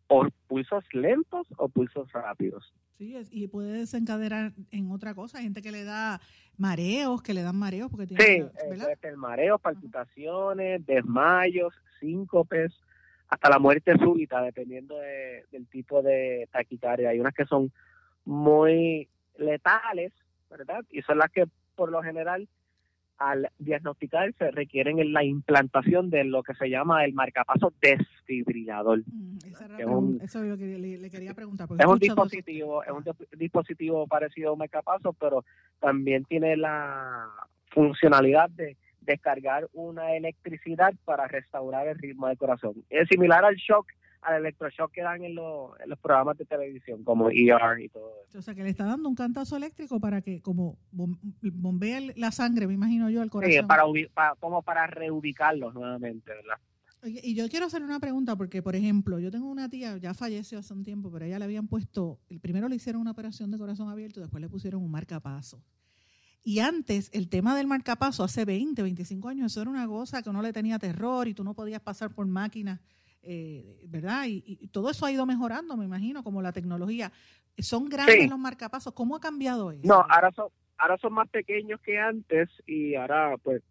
o pulsos lentos o pulsos rápidos. Sí, y puede desencadenar en otra cosa, gente que le da mareos, que le dan mareos porque tiene... Sí, el mareo, palpitaciones, desmayos, síncopes, hasta la muerte súbita, dependiendo del tipo de taquicardia. Hay unas que son muy letales, ¿verdad? Y son las que por lo general al diagnosticar se requieren la implantación de lo que se llama el marcapaso desfibrilador. Mm, es un, eso es que le, quería preguntar. Es un dispositivo, es un dispositivo parecido a un marcapaso, pero también tiene la funcionalidad de descargar una electricidad para restaurar el ritmo del corazón. Es similar al shock, al electroshock que dan en, los programas de televisión, como ER y todo eso. O sea, que le está dando un cantazo eléctrico para que, como bombee la sangre, me imagino yo, al corazón. Sí, para, como para reubicarlos nuevamente, ¿verdad? y yo quiero hacer una pregunta porque, por ejemplo, yo tengo una tía, ya falleció hace un tiempo, pero ella le habían puesto, el primero le hicieron una operación de corazón abierto, después le pusieron un marcapaso. Y antes, el tema del marcapaso, hace 20, 25 años, eso era una cosa que uno le tenía terror y tú no podías pasar por máquinas eh, ¿verdad? Y, todo eso ha ido mejorando, me imagino, como la tecnología. Son grandes los marcapasos. ¿Cómo ha cambiado eso? No, ahora son, ahora son más pequeños que antes y ahora pues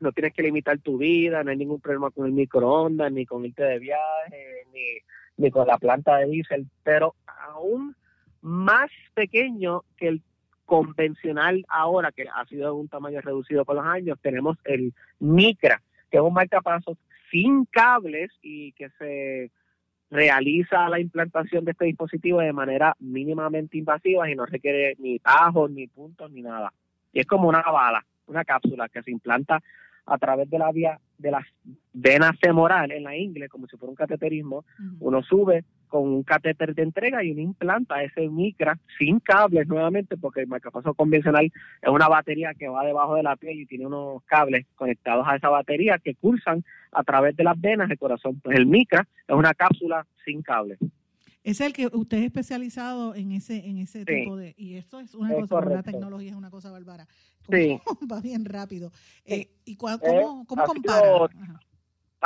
no tienes que limitar tu vida, no hay ningún problema con el microondas, ni con irte de viaje, ni, ni con la planta de diésel, pero aún más pequeño que el convencional ahora, que ha sido de un tamaño reducido con los años, tenemos el Micra, que es un marcapasos sin cables y que se realiza la implantación de este dispositivo de manera mínimamente invasiva y no requiere ni tajos, ni puntos, ni nada. Y es como una bala, una cápsula que se implanta a través de la vía de las venas femorales en la ingle, como si fuera un cateterismo, uno sube con un catéter de entrega y uno implanta ese micra sin cables nuevamente, porque el marcapaso convencional es una batería que va debajo de la piel y tiene unos cables conectados a esa batería que cursan a través de las venas del corazón. Pues el micra es una cápsula sin cables. Es el que usted es especializado en ese en ese tipo de y esto es una cosa, la tecnología es una cosa bárbara. Sí. Va bien rápido. Eh, ¿Y cómo, eh, cómo compara?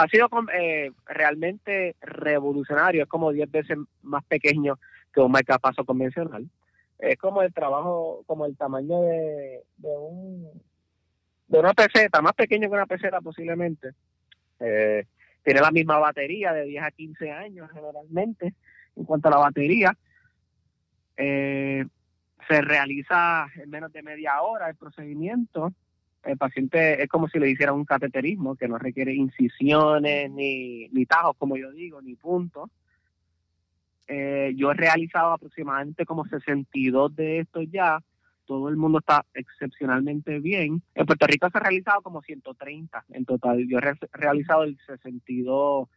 Ha sido eh, realmente revolucionario, es como 10 veces más pequeño que un marcapaso convencional. Es como el trabajo, como el tamaño de, de un de una peseta, más pequeño que una peseta posiblemente. Eh, tiene la misma batería de 10 a 15 años generalmente en cuanto a la batería. Eh, se realiza en menos de media hora el procedimiento el paciente es como si le hiciera un cateterismo que no requiere incisiones ni, ni tajos, como yo digo, ni puntos. Eh, yo he realizado aproximadamente como 62 de estos ya. Todo el mundo está excepcionalmente bien. En Puerto Rico se ha realizado como 130 en total. Yo he realizado el 62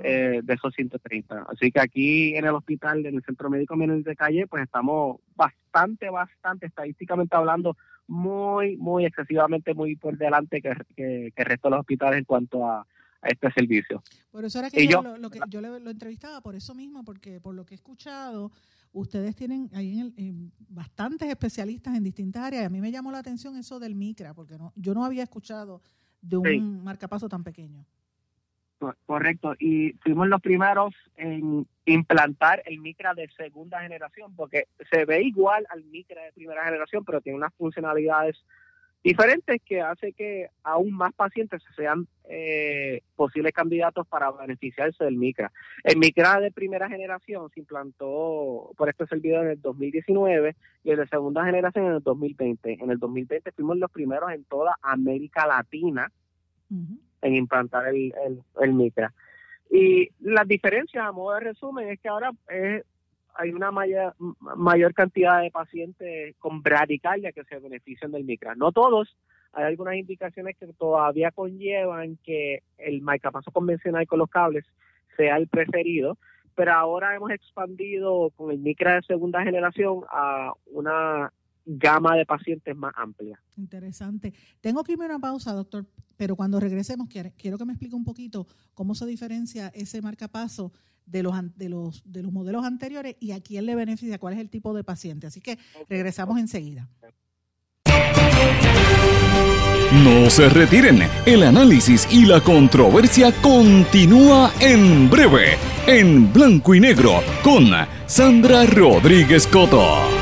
eh, de esos 130. Así que aquí en el hospital, en el Centro Médico Menor de Calle, pues estamos bastante, bastante, estadísticamente hablando, muy, muy excesivamente muy por delante que, que, el resto de los hospitales en cuanto a, este servicio. Por eso era que yo, lo, que yo lo entrevistaba por eso mismo, porque por lo que he escuchado, ustedes tienen ahí en el, bastantes especialistas en distintas áreas. Y a mí me llamó la atención eso del micra, porque no, yo no había escuchado de un marcapaso tan pequeño. Correcto, y fuimos los primeros en implantar el micra de segunda generación, porque se ve igual al micra de primera generación, pero tiene unas funcionalidades diferentes que hace que aún más pacientes sean eh, posibles candidatos para beneficiarse del micra. El micra de primera generación se implantó por este servidor en el 2019 y el de segunda generación en el 2020. En el 2020 fuimos los primeros en toda América Latina en implantar el, el, micra. Y las diferencias, a modo de resumen, es que ahora hay una mayor, mayor cantidad de pacientes con bradicardia que se benefician del micra. No todos, hay algunas indicaciones que todavía conllevan que el marcapaso convencional con los cables sea el preferido, pero ahora hemos expandido con el micra de segunda generación a una gama de pacientes más amplia. Interesante. Tengo que irme a una pausa, doctor, pero cuando regresemos quiero que me explique un poquito cómo se diferencia ese marcapaso de los, de los, de los modelos anteriores y a quién le beneficia, cuál es el tipo de paciente. Así que regresamos enseguida. No se retiren, el análisis y la controversia continúa en breve, en blanco y negro, con Sandra Rodríguez Coto.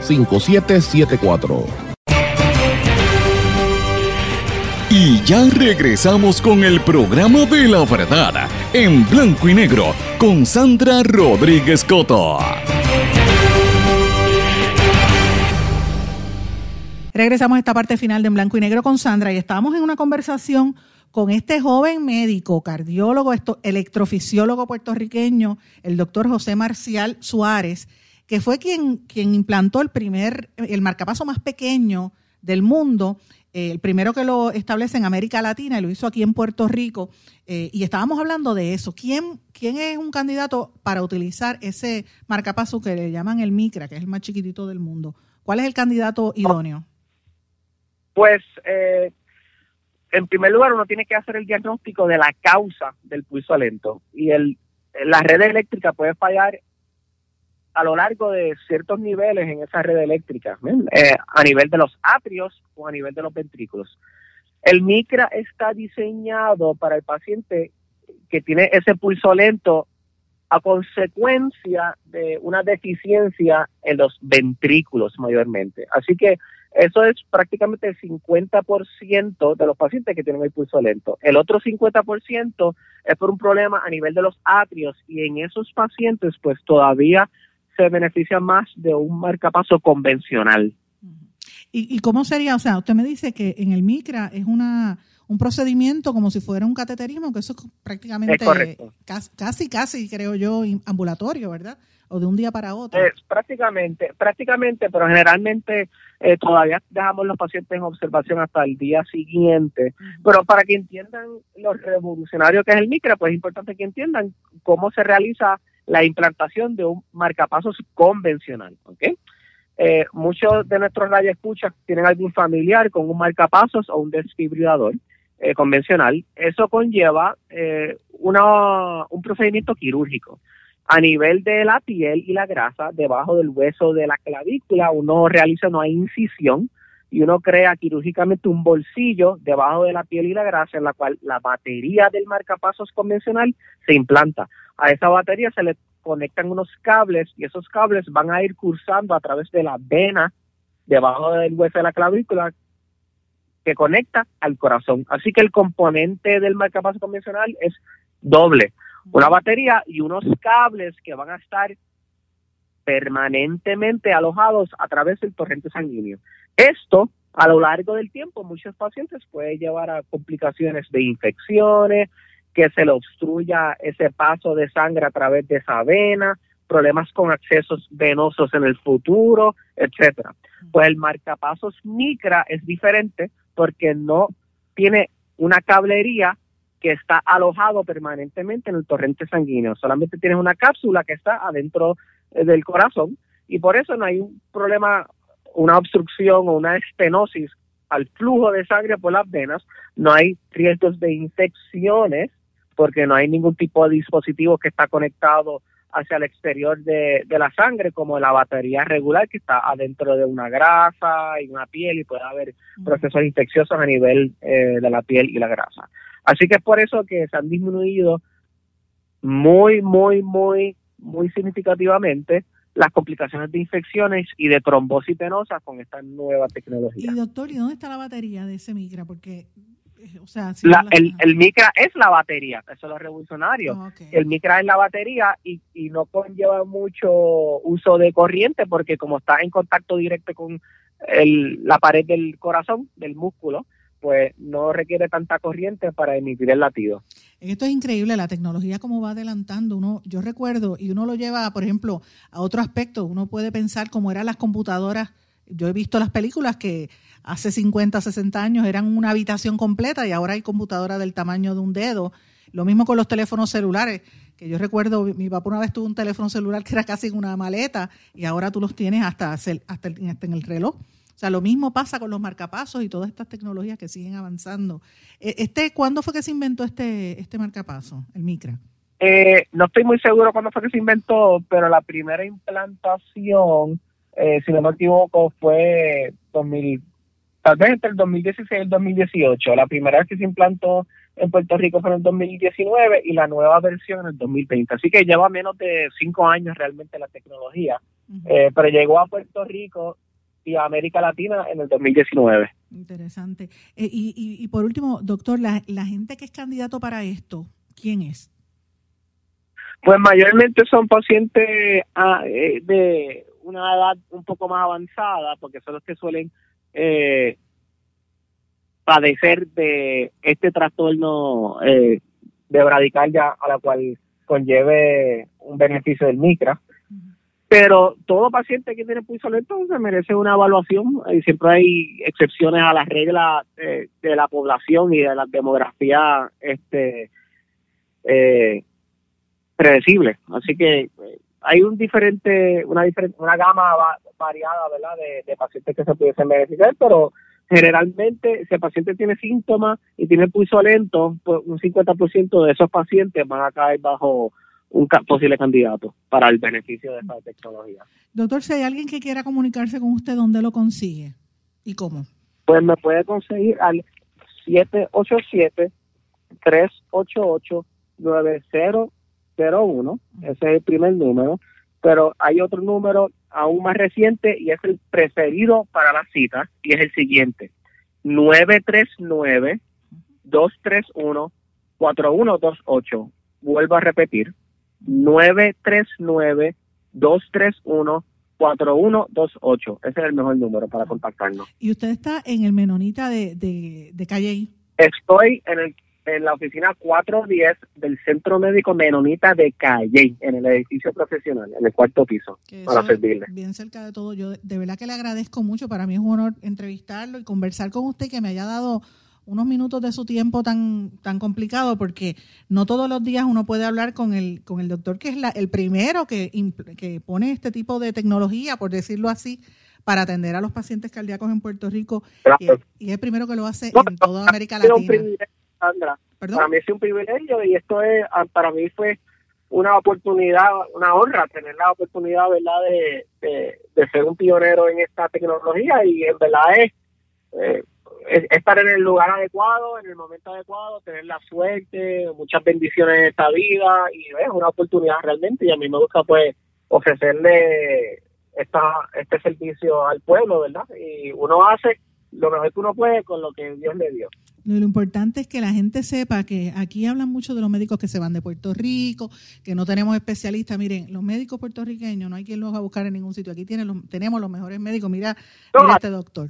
939-336-5774. Y ya regresamos con el programa de la verdad en blanco y negro con Sandra Rodríguez Coto. Regresamos a esta parte final de En Blanco y Negro con Sandra y estábamos en una conversación con este joven médico, cardiólogo, electrofisiólogo puertorriqueño, el doctor José Marcial Suárez, que fue quien, quien implantó el primer, el marcapaso más pequeño del mundo, eh, el primero que lo establece en América Latina y lo hizo aquí en Puerto Rico. Eh, y estábamos hablando de eso. ¿Quién, ¿Quién es un candidato para utilizar ese marcapaso que le llaman el Micra, que es el más chiquitito del mundo? ¿Cuál es el candidato idóneo? Pues eh, en primer lugar, uno tiene que hacer el diagnóstico de la causa del pulso lento. Y el, la red eléctrica puede fallar a lo largo de ciertos niveles en esa red eléctrica, eh, a nivel de los atrios o a nivel de los ventrículos. El micra está diseñado para el paciente que tiene ese pulso lento a consecuencia de una deficiencia en los ventrículos mayormente. Así que eso es prácticamente el 50% de los pacientes que tienen el pulso lento. El otro 50% es por un problema a nivel de los atrios y en esos pacientes pues todavía se beneficia más de un marcapaso convencional. ¿Y, cómo sería? O sea, usted me dice que en el MICRA es una un procedimiento como si fuera un cateterismo, que eso es prácticamente casi, casi, creo yo, ambulatorio, ¿verdad? o de un día para otro? Eh, prácticamente, prácticamente, pero generalmente eh, todavía dejamos los pacientes en observación hasta el día siguiente. Pero para que entiendan lo revolucionario que es el micro, pues es importante que entiendan cómo se realiza la implantación de un marcapasos convencional. Eh, muchos de nuestros radioescuchas tienen algún familiar con un marcapasos o un desfibrilador convencional. Eso conlleva una, un procedimiento quirúrgico a nivel de la piel y la grasa, debajo del hueso de la clavícula, uno realiza una incisión y uno crea quirúrgicamente un bolsillo debajo de la piel y la grasa en la cual la batería del marcapasos convencional se implanta. A esa batería se le conectan unos cables y esos cables van a ir cursando a través de la vena debajo del hueso de la clavícula que conecta al corazón. Así que el componente del marcapasos convencional es doble una batería y unos cables que van a estar permanentemente alojados a través del torrente sanguíneo. Esto, a lo largo del tiempo, muchos pacientes puede llevar a complicaciones de infecciones, que se le obstruya ese paso de sangre a través de esa vena, problemas con accesos venosos en el futuro, etcétera. Pues el marcapasos micra es diferente porque no tiene una cablería que está alojado permanentemente en el torrente sanguíneo. Solamente tienes una cápsula que está adentro eh, del corazón y por eso no hay un problema, una obstrucción o una estenosis al flujo de sangre por las venas, no hay riesgos de infecciones porque no hay ningún tipo de dispositivo que está conectado hacia el exterior de, la sangre, como la batería regular que está adentro de una grasa y una piel y puede haber procesos infecciosos a nivel eh, de la piel y la grasa. Así que es por eso que se han disminuido muy, muy, muy, muy significativamente las complicaciones de infecciones y de trombosis venosa con esta nueva tecnología. Y doctor, ¿y dónde está la batería de ese micra? Porque, o sea, el, el, micra es la batería, eso es lo revolucionario. Ah, el micra es la batería y, y no conlleva mucho uso de corriente porque como está en contacto directo con el, la pared del corazón, del músculo, pues no requiere tanta corriente para emitir el latido. Esto es increíble, la tecnología como va adelantando. Uno, yo recuerdo, y uno lo lleva, por ejemplo, a otro aspecto, uno puede pensar cómo eran las computadoras. Yo he visto las películas que hace 50, 60 años eran una habitación completa y ahora hay computadoras del tamaño de un dedo. Lo mismo con los teléfonos celulares, que yo recuerdo, mi papá una vez tuvo un teléfono celular que era casi una maleta y ahora tú los tienes hasta, hasta, en el reloj. O sea, lo mismo pasa con los marcapasos y todas estas tecnologías que siguen avanzando. E, este, ¿Cuándo fue que se inventó este, este marcapaso, el Micra? Eh, no estoy muy seguro cuándo fue que se inventó, pero la primera implantación, eh, si no me equivoco, fue 2000, tal vez entre el 2016 y el 2018. La primera vez que se implantó en Puerto Rico fue en el 2019 y la nueva versión en el 2020. Así que lleva menos de cinco años realmente la tecnología, eh, pero llegó a Puerto Rico y a América Latina en el 2019. Interesante. Eh, y, y, por último, doctor, la, la gente que es candidato para esto, ¿quién es? Pues mayormente son pacientes ah, eh, de una edad un poco más avanzada, porque son los que suelen eh, padecer de este trastorno eh, de bradicardia a la cual conlleve un beneficio del micra. Pero todo paciente que tiene pulso lento se merece una evaluación y siempre hay excepciones a las reglas de la población y de la demografía este eh, predecible. Así que eh, hay un diferente, una diferente, una gama variada, ¿verdad? De, de pacientes que se pudiesen beneficiar, pero generalmente si el paciente tiene síntomas y tiene pulso lento, pues un 50% de esos pacientes van a caer bajo un posible candidato para el beneficio de esta tecnología. Doctor, si hay alguien que quiera comunicarse con usted, ¿dónde lo consigue y cómo? Pues me puede conseguir al 787-388-9001, ese es el primer número, pero hay otro número aún más reciente y es el preferido para la cita y es el siguiente. 939-231-4128. Vuelvo a repetir. 939-231-4128. Ese es el mejor número para contactarnos. ¿Y usted está en el Menonita de, de, de Calle? Estoy en el en la oficina 410 del Centro Médico Menonita de Calle, en el edificio profesional, en el cuarto piso, para servirle. Bien cerca de todo. Yo de verdad que le agradezco mucho. Para mí es un honor entrevistarlo y conversar con usted, que me haya dado unos minutos de su tiempo tan tan complicado porque no todos los días uno puede hablar con el con el doctor que es la, el primero que, que pone este tipo de tecnología por decirlo así para atender a los pacientes cardíacos en Puerto Rico y, es el primero que lo hace en toda América Latina Sandra. Para mí es un privilegio y esto es, ah, para mí fue una oportunidad, una honra tener la oportunidad, ¿verdad?, de, de, ser un pionero en esta tecnología y en verdad es, eh, estar en el lugar adecuado, en el momento adecuado, tener la suerte, muchas bendiciones en esta vida y es una oportunidad realmente y a mí me gusta pues ofrecerle esta, este servicio al pueblo, ¿verdad? Y uno hace lo mejor que uno puede con lo que Dios le dio. Lo importante es que la gente sepa que aquí hablan mucho de los médicos que se van de Puerto Rico, que no tenemos especialistas. Miren, los médicos puertorriqueños no hay quien los va a buscar en ningún sitio. Aquí tienen los, tenemos los mejores médicos. Mira, este doctor.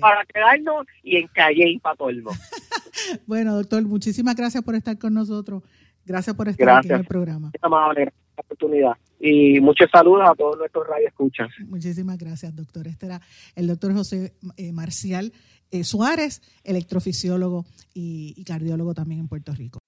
Para quedarnos y en calle y para colmo. bueno, doctor, muchísimas gracias por estar con nosotros. Gracias por estar aquí en el programa. Amable, oportunidad. Y muchos saludos a todos nuestros radioescuchas. Muchísimas gracias, doctor. Este era el doctor José eh, Marcial eh, Suárez, electrofisiólogo y, cardiólogo también en Puerto Rico.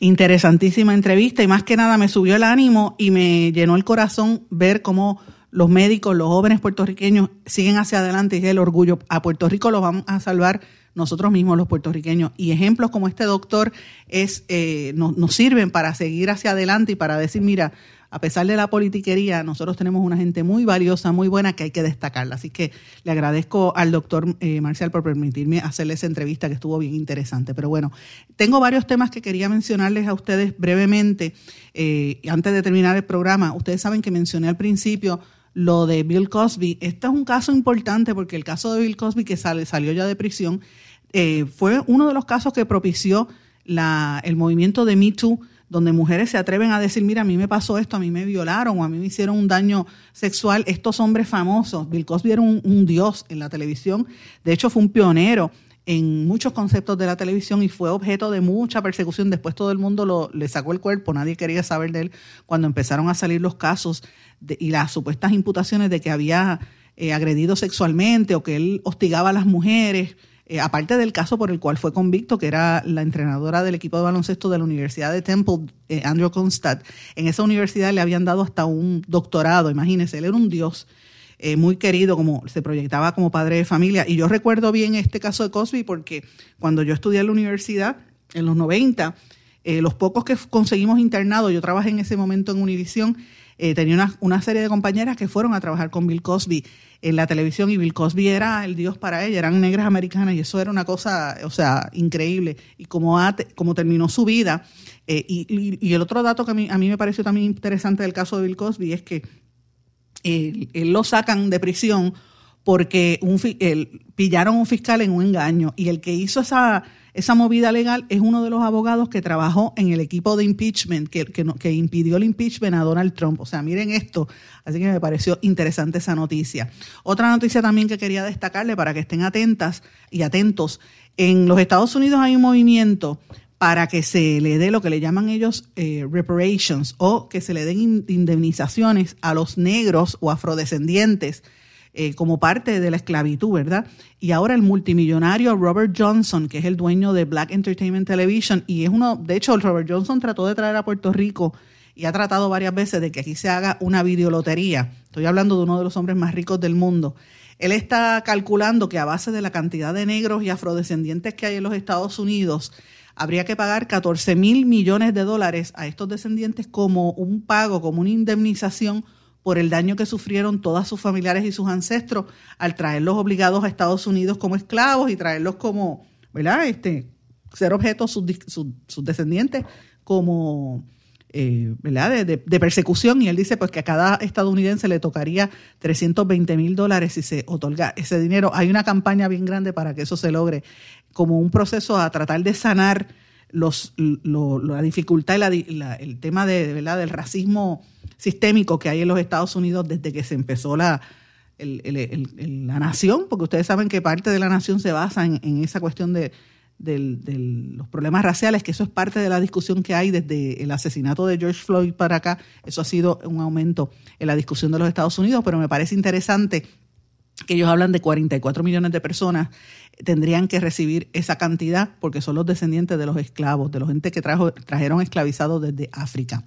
Interesantísima entrevista y más que nada me subió el ánimo y me llenó el corazón ver cómo los médicos, los jóvenes puertorriqueños siguen hacia adelante y es el orgullo. A Puerto Rico los vamos a salvar nosotros mismos los puertorriqueños. Y ejemplos como este doctor es, eh, nos, nos sirven para seguir hacia adelante y para decir, mira, a pesar de la politiquería, nosotros tenemos una gente muy valiosa, muy buena que hay que destacarla. Así que le agradezco al doctor eh, Marcial por permitirme hacerle esa entrevista que estuvo bien interesante. Pero bueno, tengo varios temas que quería mencionarles a ustedes brevemente. Eh, antes de terminar el programa, ustedes saben que mencioné al principio lo de Bill Cosby. Este es un caso importante porque el caso de Bill Cosby, que sale, salió ya de prisión, eh, fue uno de los casos que propició la, el movimiento de Me Too donde mujeres se atreven a decir, mira, a mí me pasó esto, a mí me violaron o a mí me hicieron un daño sexual. Estos hombres famosos, Bill Cosby era un, dios en la televisión, de hecho fue un pionero en muchos conceptos de la televisión y fue objeto de mucha persecución. Después todo el mundo lo, le sacó el cuerpo, nadie quería saber de él cuando empezaron a salir los casos y las supuestas imputaciones de que había eh, agredido sexualmente o que él hostigaba a las mujeres eh, aparte del caso por el cual fue convicto, que era la entrenadora del equipo de baloncesto de la Universidad de Temple, eh, Andrew Constadt, en esa universidad le habían dado hasta un doctorado, imagínense, él era un dios. Eh, muy querido, como se proyectaba como padre de familia. Y yo recuerdo bien este caso de Cosby porque cuando yo estudié en la universidad, en los 90, los pocos que conseguimos internados, yo trabajé en ese momento en Univision, tenía una, una, serie de compañeras que fueron a trabajar con Bill Cosby en la televisión y Bill Cosby era el dios para ella, eran negras americanas y eso era una cosa, o sea, increíble. Y como, como terminó su vida, eh, y, el otro dato que a mí, a mí me pareció también interesante del caso de Bill Cosby es que él, lo sacan de prisión porque un, pillaron a un fiscal en un engaño y el que hizo esa esa movida legal es uno de los abogados que trabajó en el equipo de impeachment, que, que, impidió el impeachment a Donald Trump. O sea, miren esto. Así que me pareció interesante esa noticia. Otra noticia también que quería destacarle para que estén atentas y atentos. En los Estados Unidos hay un movimiento para que se le dé lo que le llaman ellos eh, reparations o que se le den indemnizaciones a los negros o afrodescendientes eh, como parte de la esclavitud, ¿verdad? Y ahora el multimillonario Robert Johnson, que es el dueño de Black Entertainment Television, y es uno, de hecho, Robert Johnson trató de traer a Puerto Rico y ha tratado varias veces de que aquí se haga una videolotería. Estoy hablando de uno de los hombres más ricos del mundo. Él está calculando que a base de la cantidad de negros y afrodescendientes que hay en los Estados Unidos, habría que pagar 14 mil millones de dólares a estos descendientes como un pago, como una indemnización por el daño que sufrieron todas sus familiares y sus ancestros al traerlos obligados a Estados Unidos como esclavos y traerlos como, ¿verdad? Este, ser objetos sus, sus, descendientes como, eh, ¿verdad? De, persecución. Y él dice pues que a cada estadounidense le tocaría 320 mil dólares si se otorga ese dinero. Hay una campaña bien grande para que eso se logre como un proceso a tratar de sanar los, la dificultad y el tema de, ¿verdad? del racismo sistémico que hay en los Estados Unidos desde que se empezó la, la nación, porque ustedes saben que parte de la nación se basa en, esa cuestión de, los problemas raciales, que eso es parte de la discusión que hay desde el asesinato de George Floyd para acá. Eso ha sido un aumento en la discusión de los Estados Unidos, pero me parece interesante que ellos hablan de 44 millones de personas tendrían que recibir esa cantidad porque son los descendientes de los esclavos, de los gente que trajo, trajeron esclavizados desde África.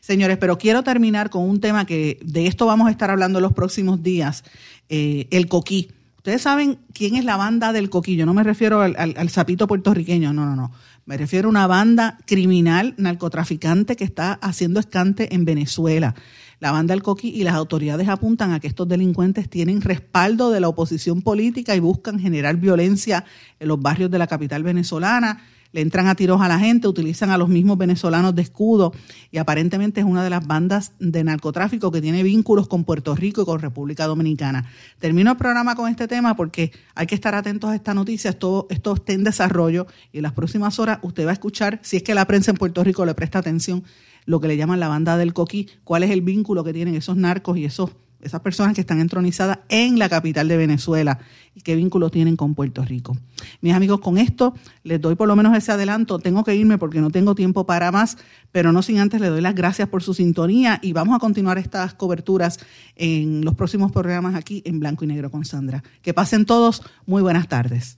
Señores, pero quiero terminar con un tema que de esto vamos a estar hablando los próximos días, eh, el coquí. Ustedes saben quién es la banda del coquí. No me refiero al, al, sapito puertorriqueño, no, no, no. Me refiero a una banda criminal narcotraficante que está haciendo escante en Venezuela. La banda del Coqui y las autoridades apuntan a que estos delincuentes tienen respaldo de la oposición política y buscan generar violencia en los barrios de la capital venezolana. Le entran a tiros a la gente, utilizan a los mismos venezolanos de escudo y aparentemente es una de las bandas de narcotráfico que tiene vínculos con Puerto Rico y con República Dominicana. Termino el programa con este tema porque hay que estar atentos a esta noticia. Esto, esto está en desarrollo y en las próximas horas usted va a escuchar, si es que la prensa en Puerto Rico le presta atención, lo que le llaman la banda del coquí, cuál es el vínculo que tienen esos narcos y esos, esas personas que están entronizadas en la capital de Venezuela y qué vínculo tienen con Puerto Rico. Mis amigos, con esto les doy por lo menos ese adelanto. Tengo que irme porque no tengo tiempo para más, pero no sin antes le doy las gracias por su sintonía y vamos a continuar estas coberturas en los próximos programas aquí en Blanco y Negro con Sandra. Que pasen todos muy buenas tardes.